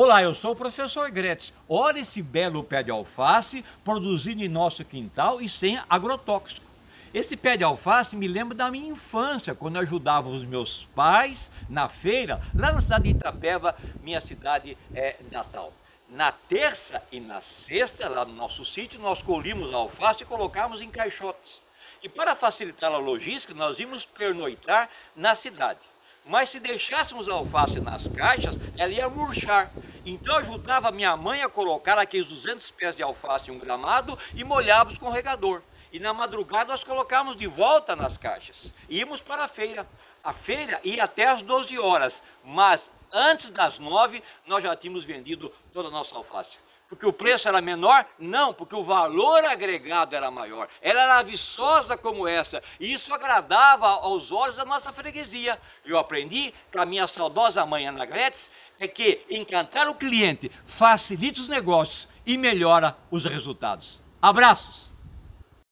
Olá, eu sou o professor Gretz. Olha esse belo pé de alface produzido em nosso quintal e sem agrotóxico. Esse pé de alface me lembra da minha infância, quando eu ajudava os meus pais na feira, lá na cidade de Itapeva, minha cidade é, natal. Na terça e na sexta, lá no nosso sítio, nós colhíamos a alface e colocávamos em caixotes. E para facilitar a logística, nós íamos pernoitar na cidade. Mas se deixássemos a alface nas caixas, ela ia murchar. Então ajudava minha mãe a colocar aqueles 200 pés de alface em um gramado e molhávamos com o regador. E na madrugada nós colocávamos de volta nas caixas. Íamos para a feira. A feira ia até às 12 horas, mas antes das 9 nós já tínhamos vendido toda a nossa alface. Porque o preço era menor? Não, porque o valor agregado era maior. Ela era viçosa como essa. E isso agradava aos olhos da nossa freguesia. Eu aprendi com a minha saudosa mãe Ana Gretz é que encantar o cliente facilita os negócios e melhora os resultados. Abraços!